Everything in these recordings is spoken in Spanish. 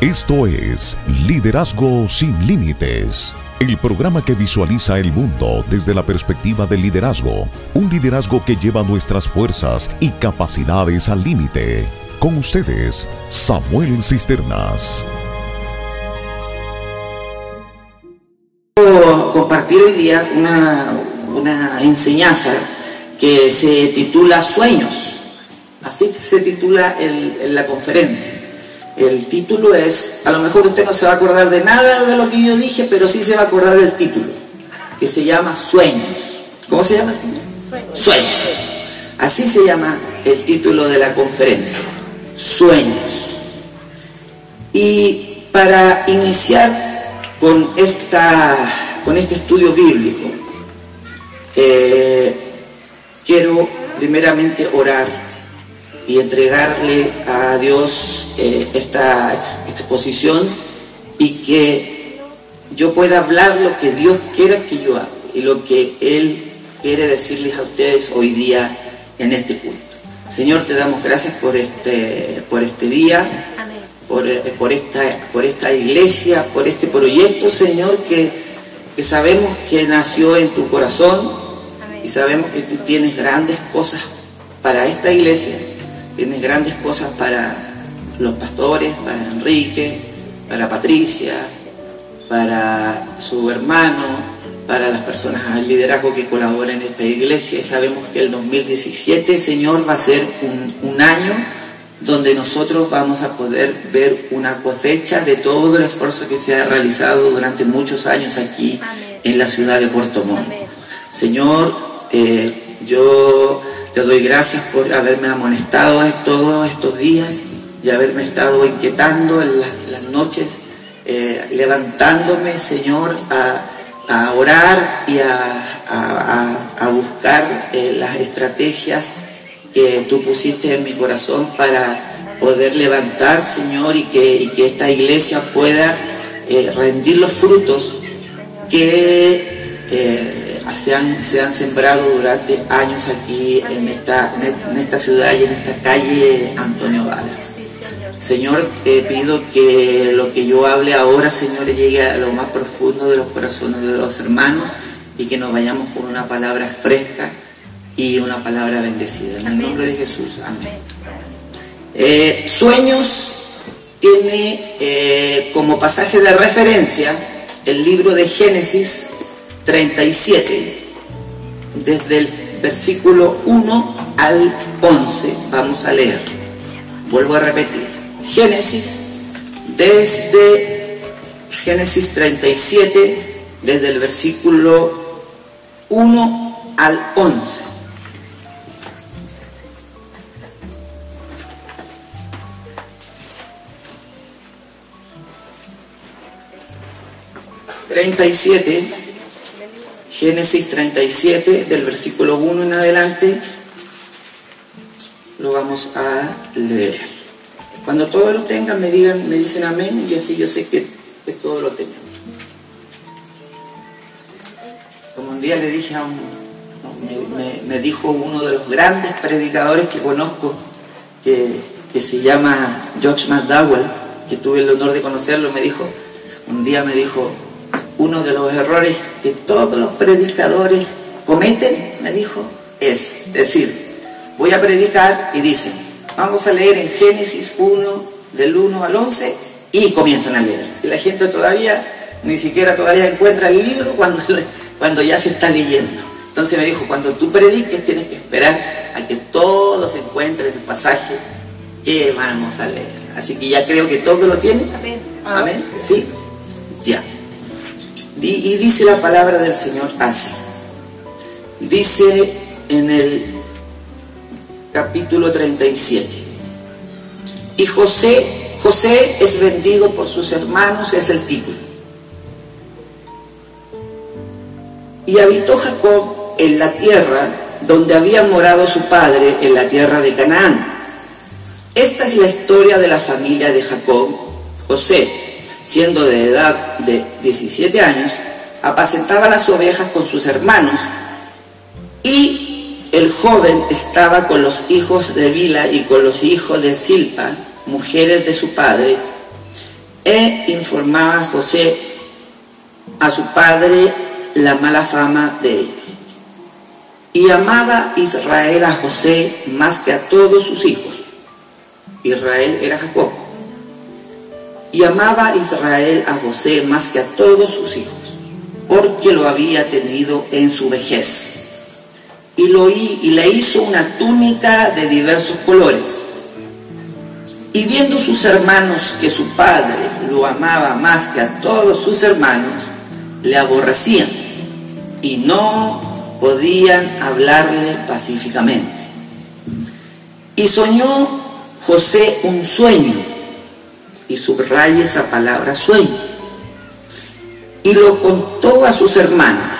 Esto es Liderazgo sin Límites, el programa que visualiza el mundo desde la perspectiva del liderazgo, un liderazgo que lleva nuestras fuerzas y capacidades al límite. Con ustedes, Samuel Cisternas. Quiero compartir hoy día una, una enseñanza que se titula Sueños. Así se titula el- la conferencia. El título es, a lo mejor usted no se va a acordar de nada de lo que yo dije, pero sí se va a acordar del título, que se llama Sueños. ¿Cómo se llama el título? Sueños. Así se llama el título de la conferencia. Sueños. Y para iniciar con, esta, con este estudio bíblico, eh, quiero primeramente orar y entregarle a Dios eh, esta ex- exposición y que yo pueda hablar lo que Dios quiera que yo haga y lo que Él quiere decirles a ustedes hoy día en este culto. Señor, te damos gracias por este, por este día, por, eh, por, esta, por esta iglesia, por este proyecto, Señor, que, que sabemos que nació en tu corazón y sabemos que tú tienes grandes cosas para esta iglesia, tienes grandes cosas para los pastores, para Enrique, para Patricia, para su hermano, para las personas al liderazgo que colaboran en esta iglesia. Y sabemos que el 2017, Señor, va a ser un, un año donde nosotros vamos a poder ver una cosecha de todo el esfuerzo que se ha realizado durante muchos años aquí en la ciudad de Puerto Montt. Señor, eh, yo te doy gracias por haberme amonestado todos estos días y haberme estado inquietando en las, las noches, eh, levantándome, Señor, a, a orar y a, a- buscar eh, las estrategias que tú pusiste en mi corazón para poder levantar, Señor, y que, que esta iglesia pueda eh, rendir los frutos que se, han, se han sembrado durante años aquí en esta, en esta ciudad y en esta calle Antonio Varas. Señor, te pido que lo que yo hable ahora, Señor, llegue a lo más profundo de los corazones de los hermanos y que nos vayamos con una palabra fresca y una palabra bendecida. En el nombre de Jesús, amén. Eh, sueños tiene eh, como pasaje de referencia el libro de Génesis 37, desde el versículo 1 al 11. Vamos a leer. Vuelvo a repetir. Génesis, desde Génesis 37, desde el versículo 1 al 11. Treinta y siete, Génesis 37, del versículo 1 en adelante, lo vamos a leer. Cuando todos lo tengan, me digan, me dicen amén, y así yo sé que, todos lo tenemos. Como un día le dije a un, me dijo uno de los grandes predicadores que conozco, que, que se llama George McDowell, que tuve el honor de conocerlo, me dijo, un día me dijo, uno de los errores que todos los predicadores cometen, me dijo, es decir, voy a predicar y dicen, vamos a leer en Génesis 1, del 1 al 11, y comienzan a leer. Y la gente todavía, ni siquiera todavía encuentra el libro cuando, cuando ya se está leyendo. Entonces me dijo, cuando tú prediques tienes que esperar a que todos encuentren el pasaje que vamos a leer. Así que ya creo que todos lo tienen. Amén. Amén. ¿Sí? Ya. Y dice la palabra del Señor así. Dice en el capítulo 37. Y José, José es vendido por sus hermanos, es el título. Y habitó Jacob en la tierra donde había morado su padre, en la tierra de Canaán. Esta es la historia de la familia de Jacob. José, siendo de edad de 17 años, apacentaba las ovejas con sus hermanos y el joven estaba con los hijos de Bila y con los hijos de Silpa, mujeres de su padre, e informaba a José, a su padre, la mala fama de ellos. Y amaba Israel a José más que a todos sus hijos. Israel era Jacob. Y amaba Israel a José más que a todos sus hijos, porque lo había tenido en su vejez. Y, lo, y le hizo una túnica de diversos colores. Y viendo sus hermanos que su padre lo amaba más que a todos sus hermanos, le aborrecían y no podían hablarle pacíficamente. Y soñó José un sueño y subraya esa palabra sueño. Y lo contó a sus hermanos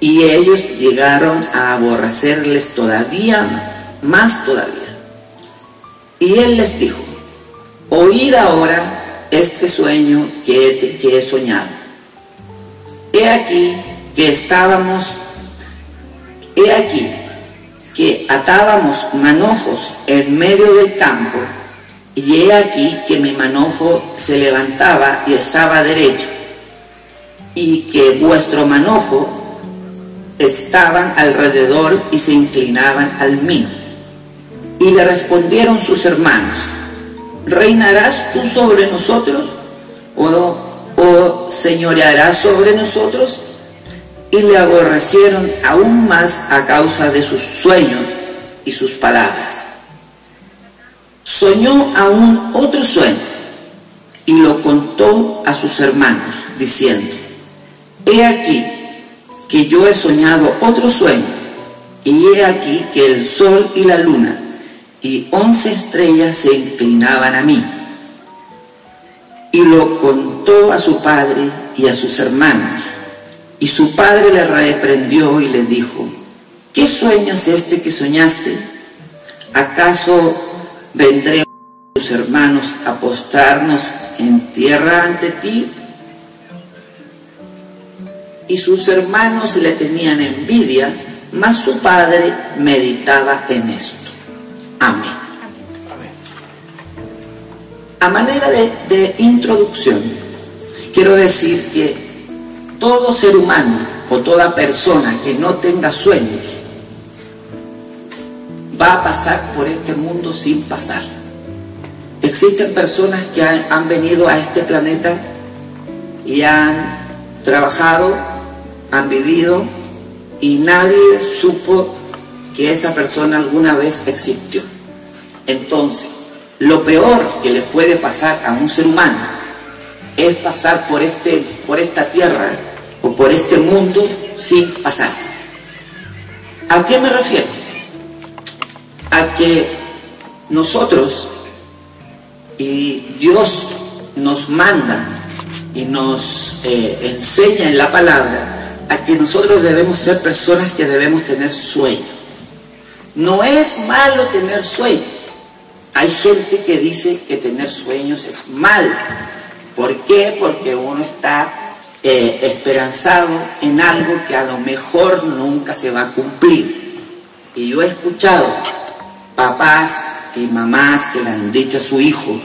y ellos llegaron a aborrecerles todavía más todavía. Y él les dijo, oíd ahora este sueño que he, soñado. He aquí que estábamos, he aquí que atábamos manojos en medio del campo y he aquí que mi manojo se levantaba y estaba derecho, y que vuestro manojo estaban alrededor y se inclinaban al mío. Y le respondieron sus hermanos, ¿reinarás tú sobre nosotros? ¿O, o señorearás sobre nosotros? Y le aborrecieron aún más a causa de sus sueños y sus palabras soñó aún otro sueño y lo contó a sus hermanos, diciendo, he aquí que yo he soñado otro sueño, y he aquí que el sol y la luna y once estrellas se inclinaban a mí. Y lo contó a su padre y a sus hermanos, y su padre le reprendió y le dijo, ¿qué sueño es este que soñaste? ¿Acaso vendremos tus hermanos a postrarnos en tierra ante ti. Y sus hermanos le tenían envidia, mas su padre meditaba en esto. Amén. A manera de, de introducción, quiero decir que todo ser humano o toda persona que no tenga sueños va a pasar por este mundo sin pasar. Existen personas que han, venido a este planeta y han trabajado, han vivido y nadie supo que esa persona alguna vez existió. Entonces, lo peor que le puede pasar a un ser humano es pasar por, este, por esta tierra o por este mundo sin pasar. ¿A qué me refiero? A que nosotros y Dios nos manda y nos eh, enseña en la palabra a que nosotros debemos ser personas que debemos tener sueños. No es malo tener sueños. Hay gente que dice que tener sueños es malo. ¿Por qué? Porque uno está eh, esperanzado en algo que a lo mejor nunca se va a cumplir. Y yo he escuchado papás y mamás que le han dicho a su hijo,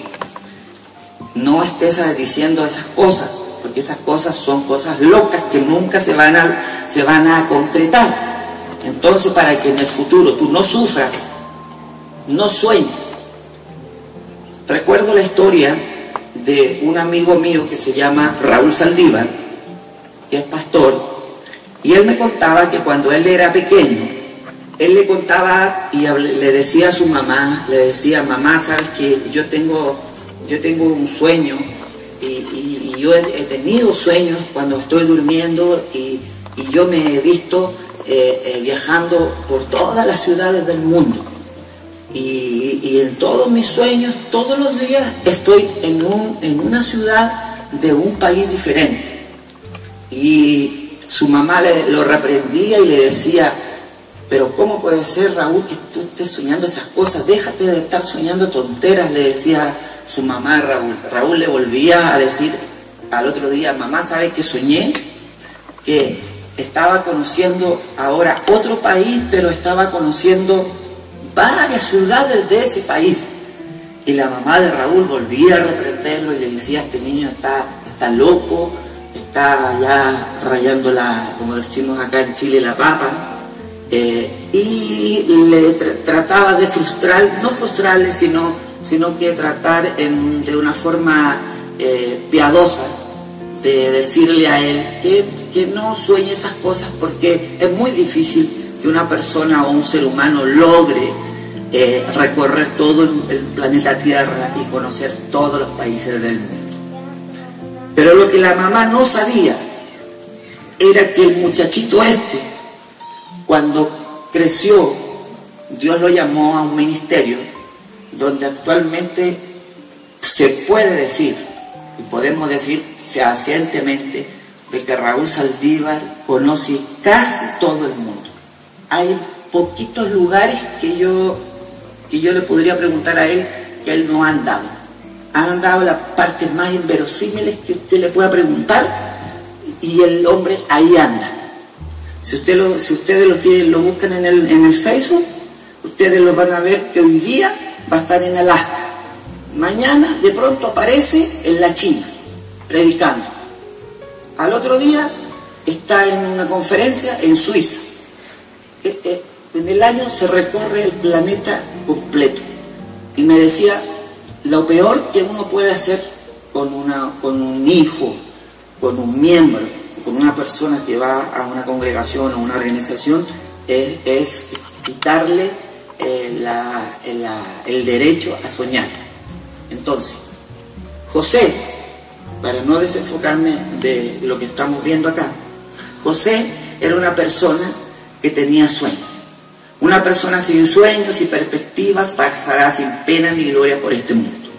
no estés diciendo esas cosas, porque esas cosas son cosas locas que nunca se van a, se van a concretar. Entonces, para que en el futuro tú no sufras, no sueñes. Recuerdo la historia de un amigo mío que se llama Raúl Saldívar, que es pastor, y él me contaba que cuando él era pequeño, él le contaba y le decía a su mamá, le decía, mamá, sabes que yo tengo, yo tengo un sueño y, yo he, tenido sueños cuando estoy durmiendo y, yo me he visto eh, eh, viajando por todas las ciudades del mundo. Y, en todos mis sueños, todos los días estoy en, un, en una ciudad de un país diferente. Y su mamá le, lo reprendía y le decía, pero ¿cómo puede ser, Raúl, que tú estés soñando esas cosas? Déjate de estar soñando tonteras, le decía su mamá a Raúl. Raúl le volvía a decir al otro día, mamá, ¿sabe que soñé? Que estaba conociendo ahora otro país, pero estaba conociendo varias ciudades de ese país. Y la mamá de Raúl volvía a reprenderlo y le decía, este niño está, está loco, está ya rayando la, como decimos acá en Chile, la papa. Eh, y le trataba de frustrar, no frustrarle, sino, sino que tratar de una forma eh, piadosa de decirle a él que, que no sueñe esas cosas porque es muy difícil que una persona o un ser humano logre eh, recorrer todo el, planeta Tierra y conocer todos los países del mundo. Pero lo que la mamá no sabía era que el muchachito este, cuando creció, Dios lo llamó a un ministerio donde actualmente se puede decir, y podemos decir fehacientemente, de que Raúl Saldívar conoce casi todo el mundo hay poquitos lugares que yo, que yo le podría preguntar a él que él no ha andado. Ha andado las partes más inverosímiles que usted le pueda preguntar y el hombre ahí anda. Si, ustedes lo, tienen, lo buscan en el, en el Facebook, ustedes lo van a ver que hoy día va a estar en Alaska. Mañana de pronto aparece en la China, predicando. Al otro día está en una conferencia en Suiza. Eh, eh, en el año se recorre el planeta completo. Y me decía, lo peor que uno puede hacer con un hijo, con un miembro, con una persona que va a una congregación o una organización, es, quitarle eh, el derecho a soñar. Entonces, José, para no desenfocarme de lo que estamos viendo acá, José era una persona que tenía sueños. Una persona sin sueños y perspectivas pasará sin pena ni gloria por este mundo.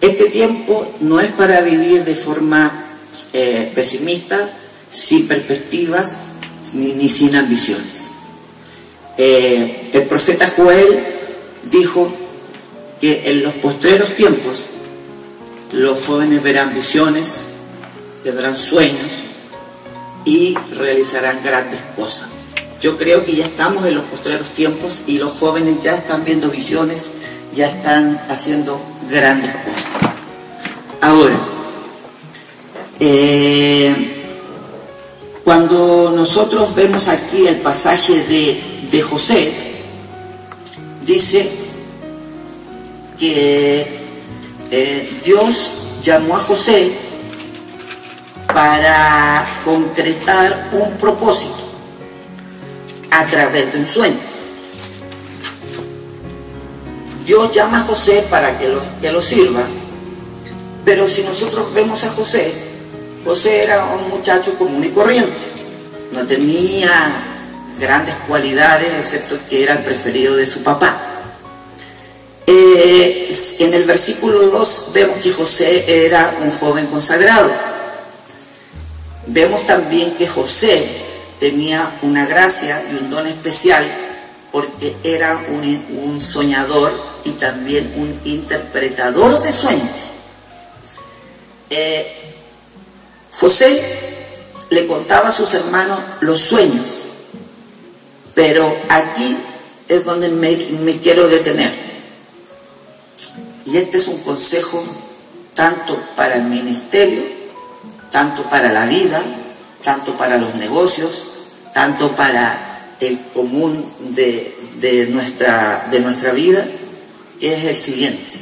Este tiempo no es para vivir de forma eh, pesimista, sin perspectivas ni, sin ambiciones. Eh, el profeta Joel dijo que en los postreros tiempos los jóvenes verán visiones, tendrán sueños y realizarán grandes cosas. Yo creo que ya estamos en los postreros tiempos y los jóvenes ya están viendo visiones, ya están haciendo grandes cosas. Ahora, eh, cuando nosotros vemos aquí el pasaje de, José, dice que eh, Dios llamó a José para concretar un propósito a través de un sueño. Dios llama a José para que lo, que lo sirva, pero si nosotros vemos a José, José era un muchacho común y corriente, no tenía grandes cualidades, excepto que era el preferido de su papá. Eh, en el versículo 2 vemos que José era un joven consagrado. Vemos también que José tenía una gracia y un don especial porque era un, soñador y también un interpretador de sueños. Eh, José le contaba a sus hermanos los sueños, pero aquí es donde me, quiero detener. Y este es un consejo tanto para el ministerio, tanto para la vida, tanto para los negocios, tanto para el común de, nuestra, de nuestra vida, que es el siguiente.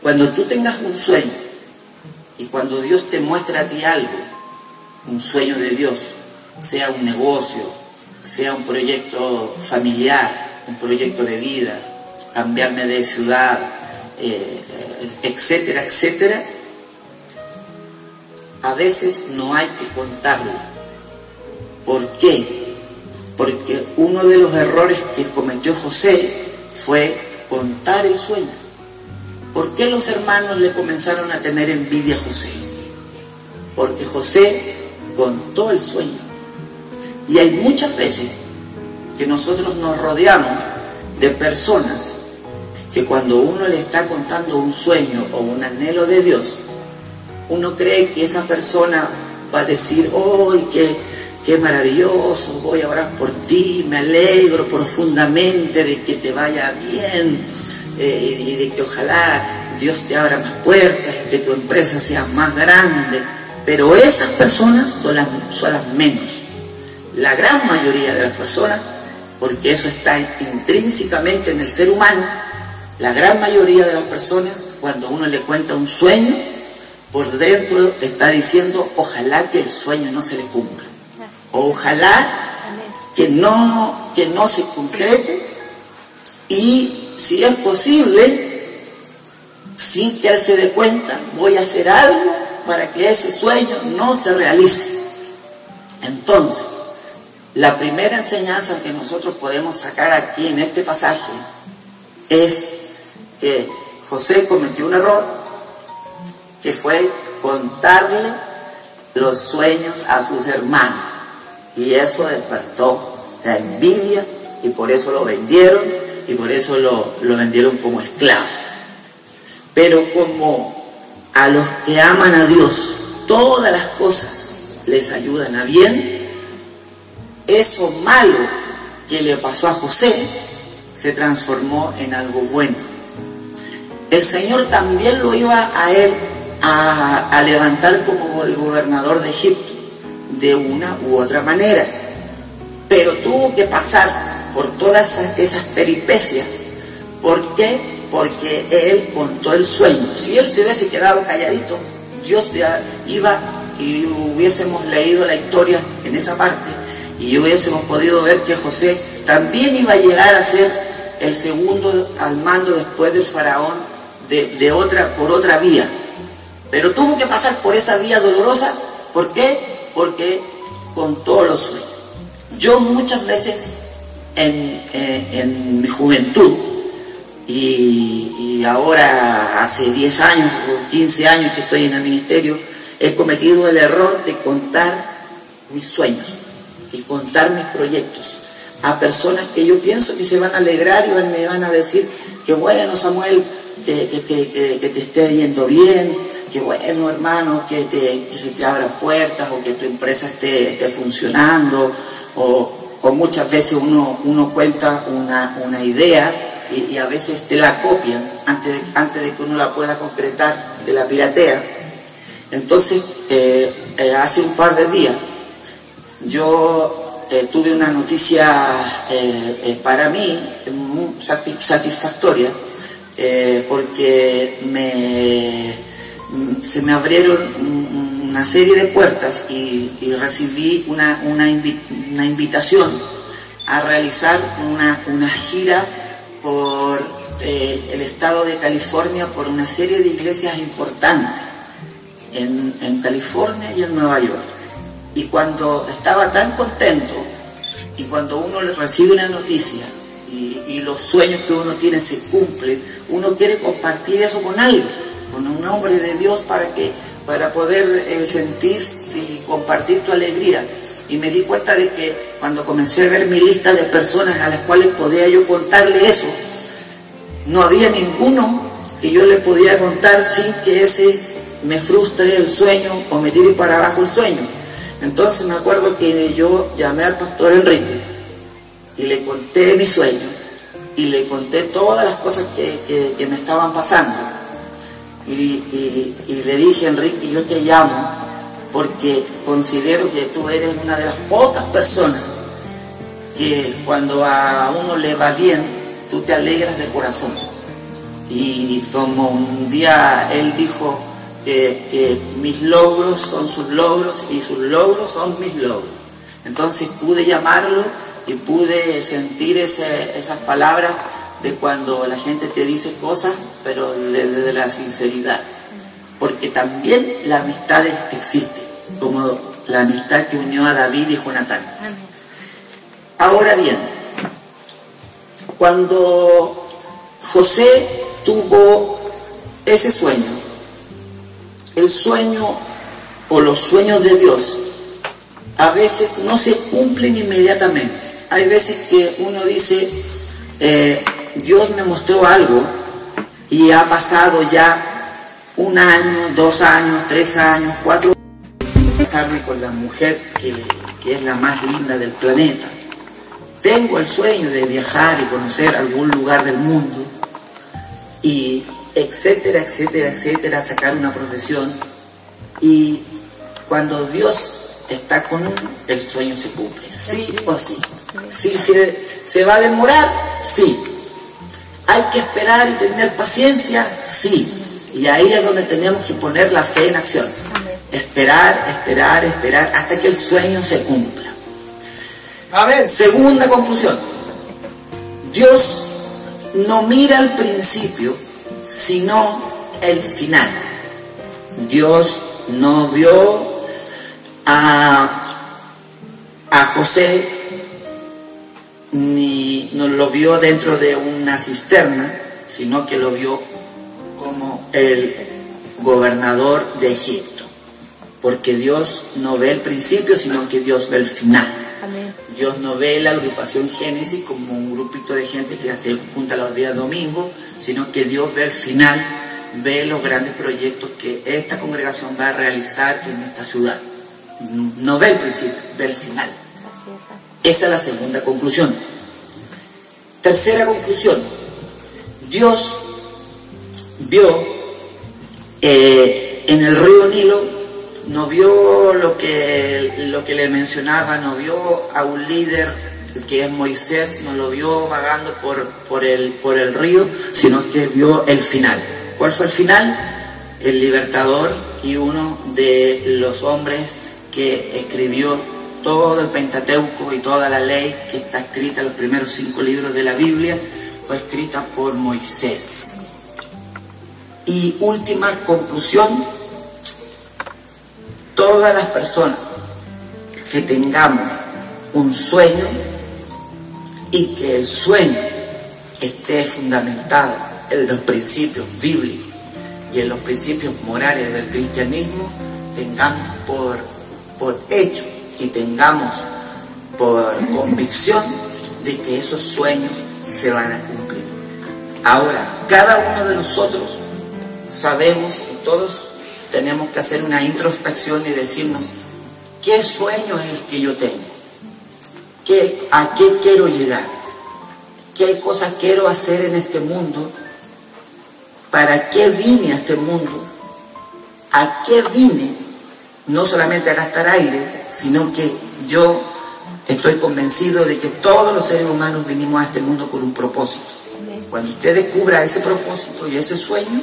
Cuando tú tengas un sueño y cuando Dios te muestra a ti algo, un sueño de Dios, sea un negocio, sea un proyecto familiar, un proyecto de vida, cambiarme de ciudad, eh, etcétera, etcétera, a veces no hay que contarlo. ¿Por qué? Porque uno de los errores que cometió José fue contar el sueño. ¿Por qué los hermanos le comenzaron a tener envidia a José? Porque José contó el sueño. Y hay muchas veces que nosotros nos rodeamos de personas que cuando uno le está contando un sueño o un anhelo de Dios, uno cree que esa persona va a decir, ¡oh, qué, qué maravilloso! Voy a orar por ti, me alegro profundamente de que te vaya bien, eh, y de que ojalá Dios te abra más puertas, que tu empresa sea más grande, pero esas personas son las, son las menos. La gran mayoría de las personas, porque eso está intrínsecamente en el ser humano, la gran mayoría de las personas, cuando uno le cuenta un sueño, por dentro está diciendo, ojalá que el sueño no se le cumpla. Ojalá que no, que no se concrete y si es posible, sin que él se dé cuenta, voy a hacer algo para que ese sueño no se realice. Entonces, la primera enseñanza que nosotros podemos sacar aquí en este pasaje es que José cometió un error, que fue contarle los sueños a sus hermanos. Y eso despertó la envidia y por eso lo vendieron y por eso lo, lo vendieron como esclavo. Pero como a los que aman a Dios, todas las cosas les ayudan a bien, eso malo que le pasó a José se transformó en algo bueno. El Señor también lo iba a él a, a levantar como el gobernador de Egipto, de una u otra manera. Pero tuvo que pasar por todas esas, peripecias. ¿Por qué? Porque él contó el sueño. Si él se hubiese quedado calladito, Dios ya iba y hubiésemos leído la historia en esa parte y hubiésemos podido ver que José también iba a llegar a ser el segundo al mando después del faraón de, de otra, por otra vía. Pero tuvo que pasar por esa vía dolorosa. ¿Por qué? Porque contó los sueños. Yo muchas veces en, en, mi juventud. Y, ahora hace 10 años o 15 años que estoy en el ministerio, he cometido el error de contar mis sueños y contar mis proyectos a personas que yo pienso que se van a alegrar y me van a decir que bueno Samuel, que, te, esté yendo bien, que bueno hermano, que, te, se te abran puertas o que tu empresa esté, esté funcionando o, o muchas veces uno, uno cuenta una, una idea y, a veces te la copian antes de, antes de que uno la pueda concretar, de la piratea. Entonces, eh, eh, hace un par de días yo eh, tuve una noticia para mí satisfactoria porque me, se me abrieron una serie de puertas y, y recibí una, una, una, invitación a realizar una, una gira por eh, el estado de California por una serie de iglesias importantes en, en, California y en Nueva York. Y cuando estaba tan contento y cuando uno recibe una noticia y, los sueños que uno tiene se cumplen, uno quiere compartir eso con alguien, con un hombre de Dios para, que, para poder eh, sentir y compartir tu alegría y me di cuenta de que cuando comencé a ver mi lista de personas a las cuales podía yo contarle eso, no había ninguno que yo le podía contar sin que ese me frustre el sueño o me tire para abajo el sueño. Entonces me acuerdo que yo llamé al pastor Enrique y le conté mi sueño y le conté todas las cosas que, que, me estaban pasando. Y, y le dije, Enrique, yo te llamo porque considero que tú eres una de las pocas personas que cuando a uno le va bien, tú te alegras de corazón. Y como un día él dijo que, que mis logros son sus logros y sus logros son mis logros. Entonces pude llamarlo y pude sentir esas palabras de cuando la gente te dice cosas, pero desde de la sinceridad. Porque también la amistad existe como la amistad que unió a David y Jonatán. Ahora bien, cuando José tuvo ese sueño, el sueño o los sueños de Dios a veces no se cumplen inmediatamente. Hay veces que uno dice, eh, Dios me mostró algo y ha pasado ya un año, dos años, tres años, cuatro casarme con la mujer que, que, es la más linda del planeta. Tengo el sueño de viajar y conocer algún lugar del mundo, y etcétera, etcétera, etcétera, sacar una profesión. Y cuando Dios está con uno, el sueño se cumple, sí o sí. Sí, se, se va a demorar, sí. Hay que esperar y tener paciencia, sí. Y ahí es donde tenemos que poner la fe en acción. Esperar, esperar, esperar hasta que el sueño se cumpla. Segunda conclusión. Dios no mira el principio, sino el final. Dios no vio a, a José ni no lo vio dentro de una cisterna, sino que lo vio como el gobernador de Egipto. Porque Dios no ve el principio, sino que Dios ve el final. Dios no ve la agrupación Génesis como un grupito de gente que se junta los días domingo, sino que Dios ve el final, ve los grandes proyectos que esta congregación va a realizar en esta ciudad. No ve el principio, ve el final. Esa es la segunda conclusión. Tercera conclusión. Dios vio eh, en el río Nilo no vio lo que, lo que le mencionaba, no vio a un líder que es Moisés, no lo vio vagando por, por, el, por el río, sino que vio el final. ¿Cuál fue el final? El libertador y uno de los hombres que escribió todo el Pentateuco y toda la ley que está escrita, los primeros cinco libros de la Biblia, fue escrita por Moisés. Y última conclusión, todas las personas que tengamos un sueño y que el sueño esté fundamentado en los principios bíblicos y en los principios morales del cristianismo, tengamos por, por hecho y tengamos por convicción de que esos sueños se van a cumplir. Ahora, cada uno de nosotros sabemos y todos tenemos que hacer una introspección y decirnos, ¿qué sueño es el que yo tengo? ¿Qué, ¿A qué quiero llegar? ¿Qué cosas quiero hacer en este mundo? ¿Para qué vine a este mundo? ¿A qué vine? No solamente a gastar aire, sino que yo estoy convencido de que todos los seres humanos vinimos a este mundo con un propósito. Cuando usted descubra ese propósito y ese sueño,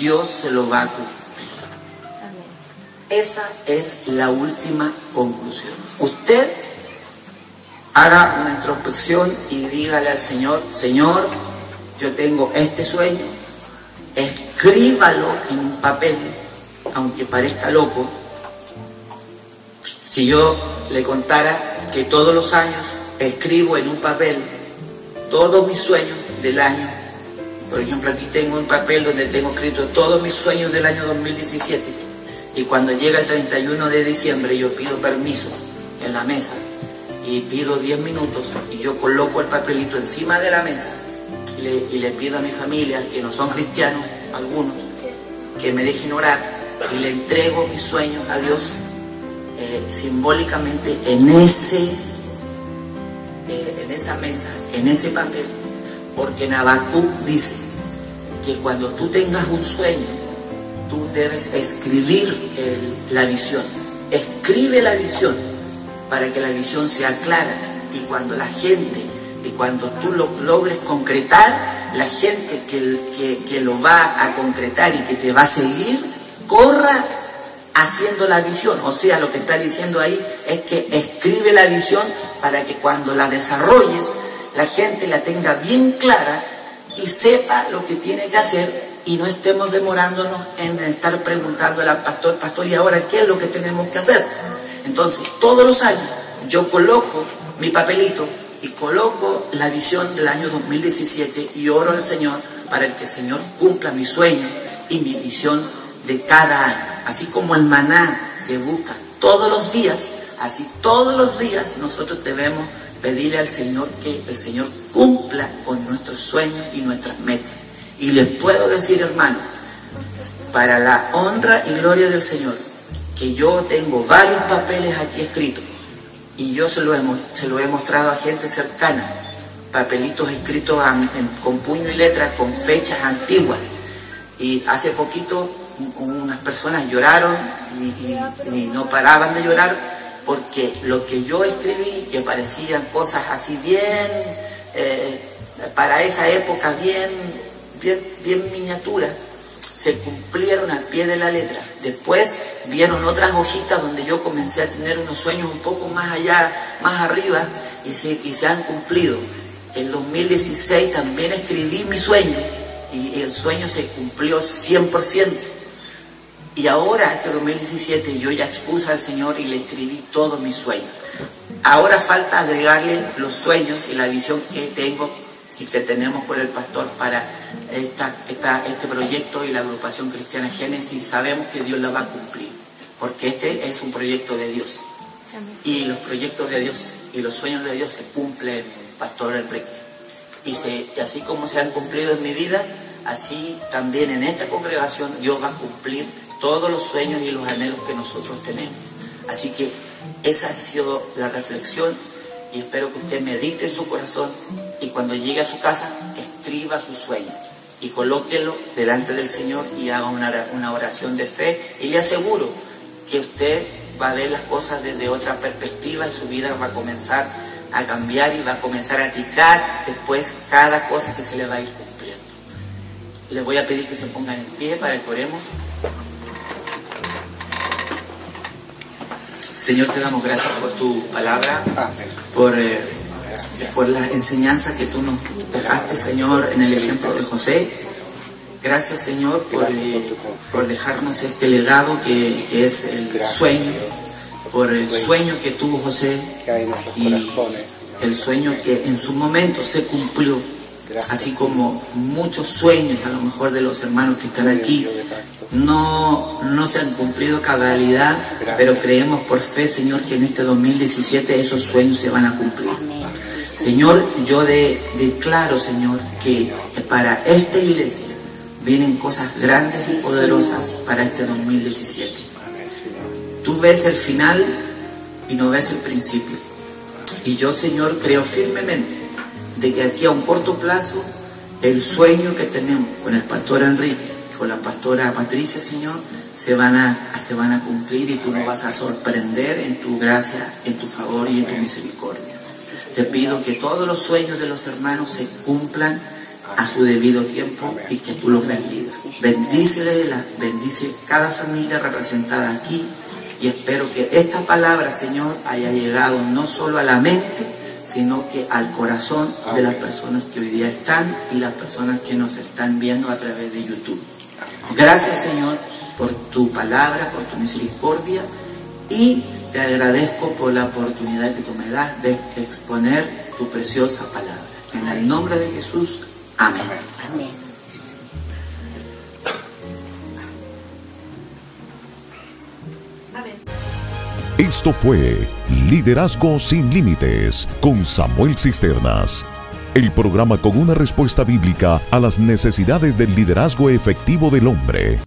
Dios se lo va a cumplir. Esa es la última conclusión. Usted haga una introspección y dígale al Señor, Señor, yo tengo este sueño, escríbalo en un papel, aunque parezca loco. Si yo le contara que todos los años escribo en un papel todos mis sueños del año, por ejemplo aquí tengo un papel donde tengo escrito todos mis sueños del año 2017, y cuando llega el 31 de diciembre yo pido permiso en la mesa y pido 10 minutos y yo coloco el papelito encima de la mesa y le, pido a mi familia, que no son cristianos, algunos, que me dejen orar y le entrego mis sueños a Dios eh, simbólicamente en, ese, eh, en esa mesa, en ese papel, porque Nabacuc dice que cuando tú tengas un sueño, tú debes escribir la visión. Escribe la visión para que la visión sea clara y cuando la gente, y cuando tú lo logres concretar, la gente que, que lo va a concretar y que te va a seguir, corra haciendo la visión. O sea, lo que está diciendo ahí es que escribe la visión para que cuando la desarrolles, la gente la tenga bien clara y sepa lo que tiene que hacer y no estemos demorándonos en estar preguntándole al pastor, pastor, ¿y ahora qué es lo que tenemos que hacer? Entonces, todos los años yo coloco mi papelito y coloco la visión del año 2017 y oro al Señor para el que el Señor cumpla mi sueño y mi visión de cada año. Así como el maná se busca todos los días, así todos los días nosotros debemos pedirle al Señor que el Señor cumpla con nuestros sueños y nuestras metas. Y les puedo decir, hermanos, para la honra y gloria del Señor, que yo tengo varios papeles aquí escritos y yo se lo he, se lo he mostrado a gente cercana papelitos escritos con puño y letra con fechas antiguas. Y hace poquito unas personas lloraron y, no paraban de llorar porque lo que yo escribí, que parecían cosas así bien, eh, para esa época bien, bien, miniatura, se cumplieron al pie de la letra. Después vieron otras hojitas donde yo comencé a tener unos sueños un poco más allá, más arriba, y se, y se han cumplido. En 2016 también escribí mi sueño y el sueño se cumplió 100%. Y ahora, este 2017, yo ya expuse al Señor y le escribí todos mis sueños. Ahora falta agregarle los sueños y la visión que tengo y que tenemos con el pastor para esta, este proyecto y la agrupación cristiana Génesis. Sabemos que Dios la va a cumplir, porque este es un proyecto de Dios. Y los proyectos de Dios y los sueños de Dios se cumplen, pastor Enrique. Y, y así como se han cumplido en mi vida, así también en esta congregación Dios va a cumplir todos los sueños y los anhelos que nosotros tenemos. Así que esa ha sido la reflexión y espero que usted medite en su corazón y cuando llegue a su casa escriba sus sueños y colóquelo delante del Señor y haga una, una oración de fe y le aseguro que usted va a ver las cosas desde otra perspectiva y su vida va a comenzar a cambiar y va a comenzar a aplicar después cada cosa que se le va a ir cumpliendo. Les voy a pedir que se pongan en pie para que oremos. Señor, te damos gracias por tu palabra, por, eh, por la enseñanza que tú nos dejaste, Señor, en el ejemplo de José. Gracias, Señor, por, por dejarnos este legado que, es el sueño, por el sueño que tuvo José y el sueño que en su momento se cumplió, así como muchos sueños a lo mejor de los hermanos que están aquí no, no se han cumplido cabalidad, pero creemos por fe, Señor, que en este 2017 esos sueños se van a cumplir. Señor, yo declaro, Señor, que para esta iglesia vienen cosas grandes y poderosas para este 2017. Tú ves el final y no ves el principio. Y yo, Señor, creo firmemente de que aquí a un corto plazo el sueño que tenemos con el pastor Enrique con la pastora Patricia, Señor, se van, a, se van a cumplir y tú nos vas a sorprender en tu gracia, en tu favor y en tu misericordia. Te pido que todos los sueños de los hermanos se cumplan a su debido tiempo y que tú los bendigas. Bendícele, bendice cada familia representada aquí y espero que esta palabra, Señor, haya llegado no solo a la mente, sino que al corazón de las personas que hoy día están y las personas que nos están viendo a través de YouTube. Gracias Señor por tu palabra, por tu misericordia y te agradezco por la oportunidad que tú me das de exponer tu preciosa palabra. En el nombre de Jesús, amén. Esto fue Liderazgo sin Límites con Samuel Cisternas el programa con una respuesta bíblica a las necesidades del liderazgo efectivo del hombre.